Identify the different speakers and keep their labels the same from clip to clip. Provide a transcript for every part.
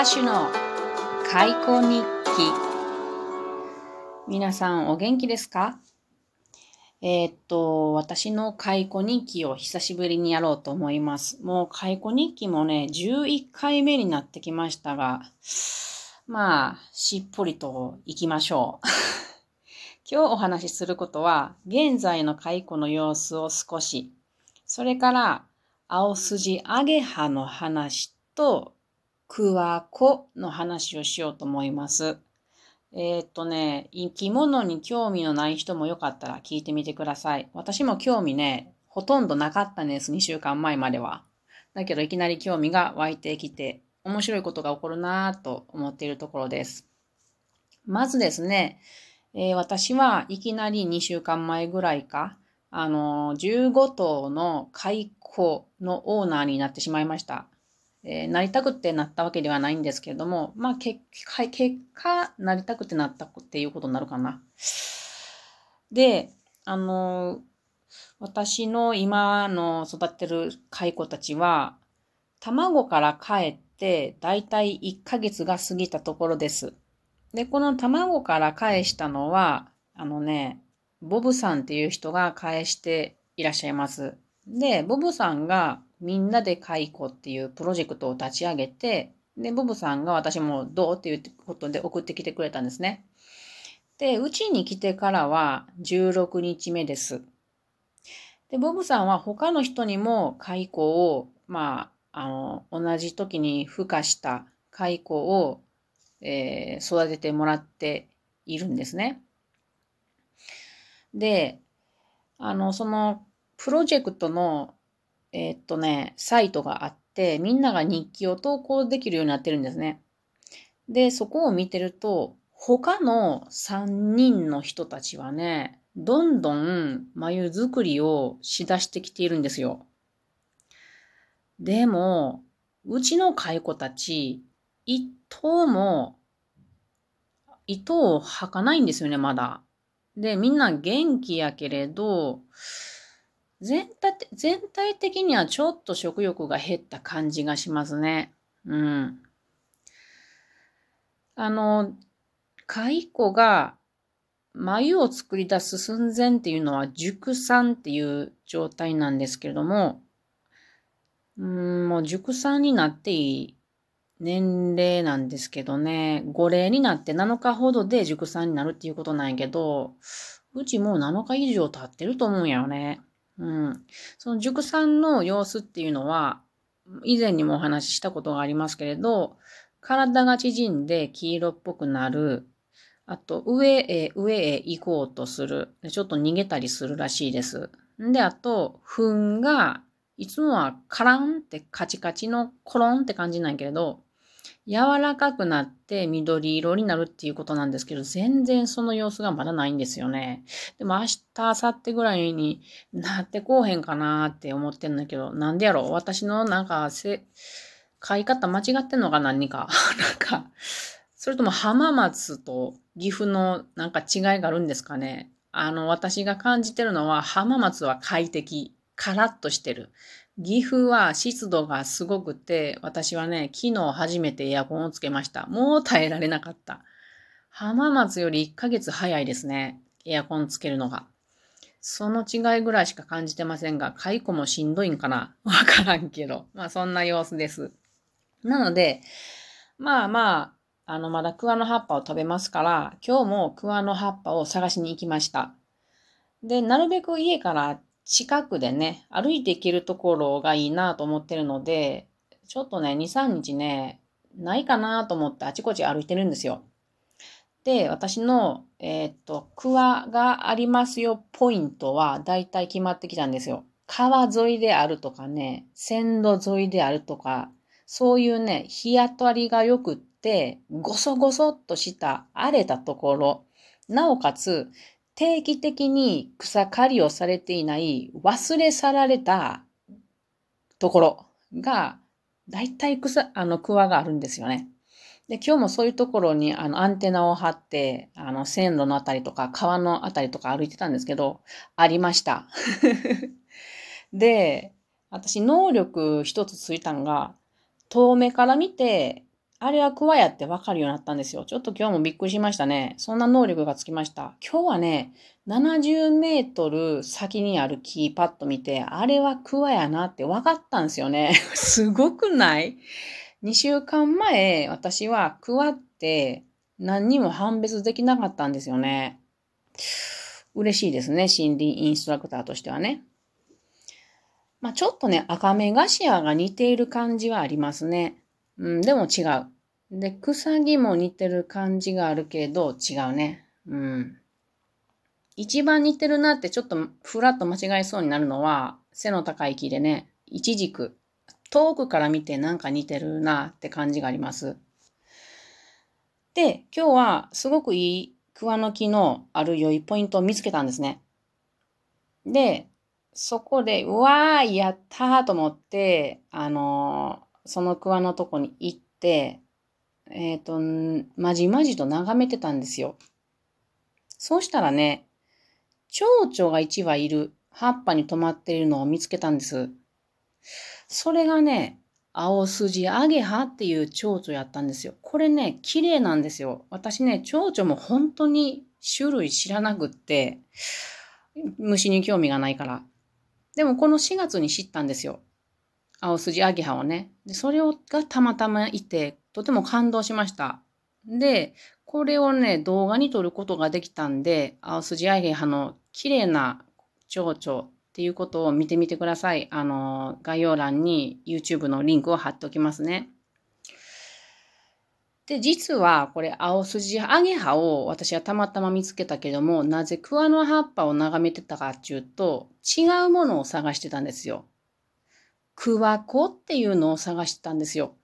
Speaker 1: 歌手の開口日記皆さんお元気ですか？えー、っと、私の解雇日記を久しぶりにやろうと思います。もう解雇日記もね、11回目になってきましたが、まあ、しっぽりと行きましょう。今日お話しすることは、現在の解雇の様子を少し、それから、青筋アゲハの話と、クワコの話をしようと思います。えー、っとね、生き物に興味のない人もよかったら聞いてみてください。私も興味ね、ほとんどなかったんです、2週間前までは。だけどいきなり興味が湧いてきて、面白いことが起こるなぁと思っているところです。まずですね、えー、私はいきなり2週間前ぐらいか、あの、15頭の開口のオーナーになってしまいました。えー、なりたくてなったわけではないんですけれども、まあ結果、結果、なりたくてなったっていうことになるかな。で、あの、私の今の育ってる蚕たちは、卵から帰ってだいたい1ヶ月が過ぎたところです。で、この卵から返したのは、あのね、ボブさんっていう人が返していらっしゃいます。で、ボブさんがみんなで解雇っていうプロジェクトを立ち上げて、で、ボブさんが私もどうっていうことで送ってきてくれたんですね。で、うちに来てからは16日目です。で、ボブさんは他の人にも解雇を、まあ、あの、同じ時に孵化した解雇を、えー、育ててもらっているんですね。で、あの、そのプロジェクトのえー、っとね、サイトがあって、みんなが日記を投稿できるようになってるんですね。で、そこを見てると、他の3人の人たちはね、どんどん眉作りをしだしてきているんですよ。でも、うちの蚕たち、一頭も、糸を吐かないんですよね、まだ。で、みんな元気やけれど、全体全体的にはちょっと食欲が減った感じがしますね。うん。あの、蚕が眉を作り出す寸前っていうのは熟産っていう状態なんですけれども、うん、もう熟産になっていい年齢なんですけどね、5齢になって7日ほどで熟産になるっていうことなんやけど、うちもう7日以上経ってると思うんやよね。うん。その熟産の様子っていうのは、以前にもお話ししたことがありますけれど、体が縮んで黄色っぽくなる。あと、上へ、上へ行こうとする。ちょっと逃げたりするらしいです。で、あと、糞が、いつもはカランってカチカチのコロンって感じなんやけれど、柔らかくなって緑色になるっていうことなんですけど、全然その様子がまだないんですよね。でも明日、明後日ぐらいになってこうへんかなって思ってんだけど、なんでやろ私のなんかせ、書い方間違ってんのか何か？なんか、それとも浜松と岐阜のなんか違いがあるんですかね？あの、私が感じてるのは浜松は快適。カラッとしてる。岐阜は湿度がすごくて、私はね、昨日初めてエアコンをつけました。もう耐えられなかった。浜松より1ヶ月早いですね。エアコンつけるのが。その違いぐらいしか感じてませんが、蚕もしんどいんかな？わからんけど。まあそんな様子です。なので、まあまあ、あの、まだ桑の葉っぱを食べますから、今日も桑の葉っぱを探しに行きました。で、なるべく家から近くでね、歩いて行けるところがいいなと思ってるので、ちょっとね、2、3日ね、ないかなと思ってあちこち歩いてるんですよ。で、私の、えー、っと、クワがありますよポイントはだいたい決まってきたんですよ。川沿いであるとかね、線路沿いであるとか、そういうね、日当たりが良くって、ごそごそっとした荒れたところ、なおかつ定期的に草刈りをされていない忘れ去られたところが、だいたい草、あの、クワがあるんですよね。で、今日もそういうところにあのアンテナを張って、あの、線路のあたりとか川のあたりとか歩いてたんですけど、ありました。で、私、能力一つついたのが、遠目から見て、あれはクワやってわかるようになったんですよ。ちょっと今日もびっくりしましたね。そんな能力がつきました。今日はね、70メートル先にあるキーパッド見て、あれはクワやなって分かったんですよね。すごくない ?2 週間前、私はクワって何にも判別できなかったんですよね。嬉しいですね。森林インストラクターとしてはね。まあ、ちょっとね、赤目頭が似ている感じはありますね。うん、でも違う。で、草木も似てる感じがあるけど、違うね。うん。一番似てるなってちょっとふらっと間違えそうになるのは、背の高い木でね、一軸。遠くから見てなんか似てるなって感じがあります。で、今日はすごくいい桑の木のある良いポイントを見つけたんですね。で、そこで、うわー、やったーと思って、あのー、その桑のとこに行って、えっ、ー、と、まじまじと眺めてたんですよ。そうしたらね、蝶々が1羽いる葉っぱに止まっているのを見つけたんです。それがね、青筋アゲハっていう蝶々やったんですよ。これね、綺麗なんですよ。私ね、蝶々も本当に種類知らなくって、虫に興味がないから。でもこの4月に知ったんですよ。青筋アゲハをね。で、それをがたまたまいて、とても感動しました。で、これをね、動画に撮ることができたんで、青筋アゲハの綺麗な蝶々っていうことを見てみてください。あの、概要欄に YouTube のリンクを貼っておきますね。で、実はこれ、青筋アゲハを私はたまたま見つけたけども、なぜ桑の葉っぱを眺めてたかっていうと、違うものを探してたんですよ。クワコっていうのを探したんですよ。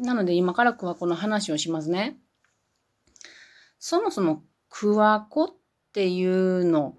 Speaker 1: なので今からクワコの話をしますね。そもそもクワコっていうの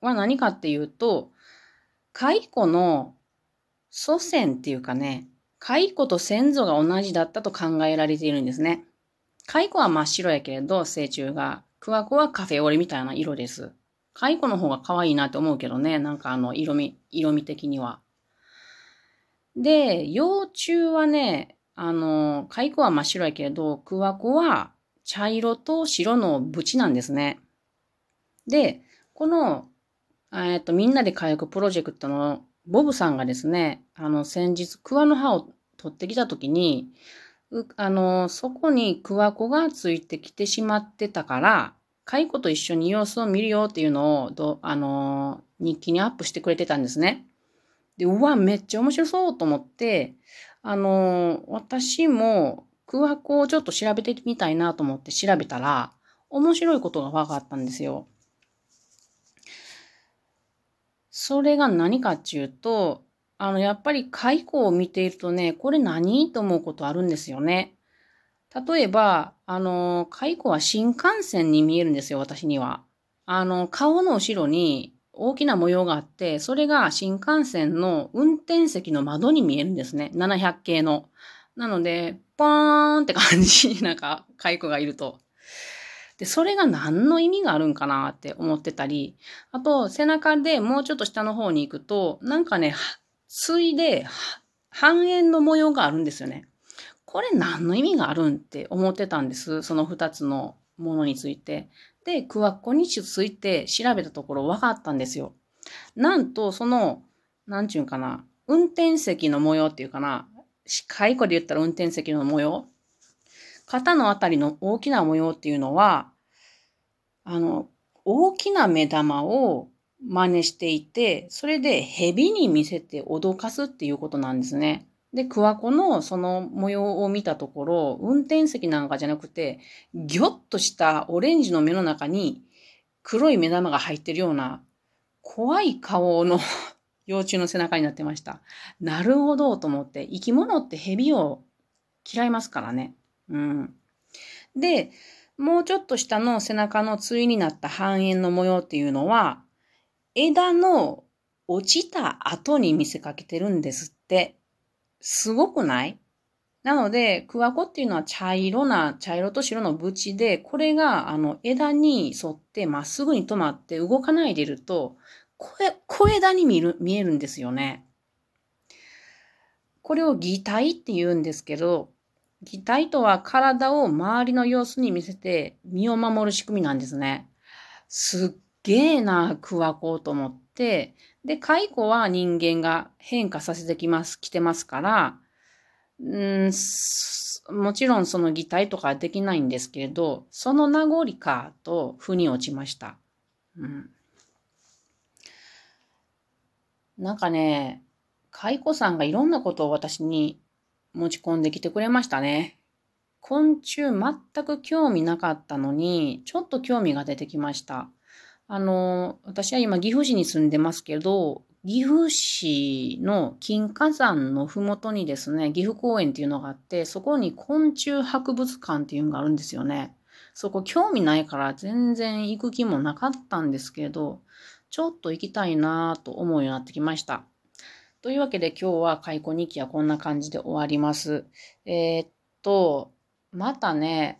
Speaker 1: は何かっていうと、蚕の祖先っていうかね、蚕と先祖が同じだったと考えられているんですね。蚕は真っ白やけれど、成虫が。桑子はカフェオレみたいな色です。蚕の方が可愛いなって思うけどね、なんかあの色味、色味的には。で、幼虫はね、あの、蚕は真っ白やけれど、桑子は茶色と白の縁なんですね。で、このえっと、みんなで火薬プロジェクトのボブさんがですね、あの、先日、桑の葉を取ってきたときに、あの、そこに桑子がついてきてしまってたから、蚕と一緒に様子を見るよっていうのをど、あの、日記にアップしてくれてたんですね。で、うわ、めっちゃ面白そうと思って、あの、私も桑子をちょっと調べてみたいなと思って調べたら、面白いことが分かったんですよ。それが何かっていうと、あの、やっぱり蚕を見ているとね、これ何と思うことあるんですよね。例えば、あの、蚕は新幹線に見えるんですよ、私には。あの、顔の後ろに大きな模様があって、それが新幹線の運転席の窓に見えるんですね。700系の。なので、ポーンって感じに、なんか、蚕がいると。で、それが何の意味があるんかなって思ってたり、あと、背中でもうちょっと下の方に行くと、なんかね、ついで半円の模様があるんですよね。これ何の意味があるんって思ってたんです。その二つのものについて。で、クワッコについて調べたところ分かったんですよ。なんと、その、なんちゅうんかな、運転席の模様っていうかな、蚕で言ったら運転席の模様肩のあたりの大きな模様っていうのは、あの、大きな目玉を真似していて、それで蛇に見せて脅かすっていうことなんですね。で、クワコのその模様を見たところ、運転席なんかじゃなくて、ギョッとしたオレンジの目の中に黒い目玉が入ってるような怖い顔の 幼虫の背中になってました。なるほどと思って、生き物って蛇を嫌いますからね。うん。で、もうちょっと下の背中の対になった半円の模様っていうのは、枝の落ちた後に見せかけてるんですって。すごくない？なので、クワコっていうのは茶色な、茶色と白の縁で、これがあの枝に沿ってまっすぐに止まって動かないでいると、小小枝に見る見えるんですよね。これを擬態って言うんですけど、擬態とは体を周りの様子に見せて身を守る仕組みなんですね。すっげえな、クワコと思って、で、蚕は人間が変化させてきます、来てますから、んもちろんその擬態とかはできないんですけれど、その名残かと腑に落ちました。うん、なんかね、蚕さんがいろんなことを私に持ち込んできてくれましたね。昆虫全く興味なかったのに、ちょっと興味が出てきました。あの、私は今岐阜市に住んでますけど、岐阜市の金華山のふもとにですね、岐阜公園っていうのがあって、そこに昆虫博物館っていうのがあるんですよね。そこ興味ないから全然行く気もなかったんですけど、ちょっと行きたいなぁと思うようになってきました。というわけで今日は解雇日記はこんな感じで終わります。えー、っと、またね、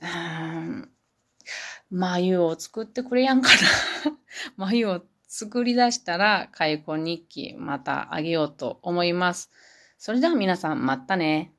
Speaker 1: 眉を作ってくれやんかな。眉を作り出したら開口日記またあげようと思います。それでは皆さんまたね。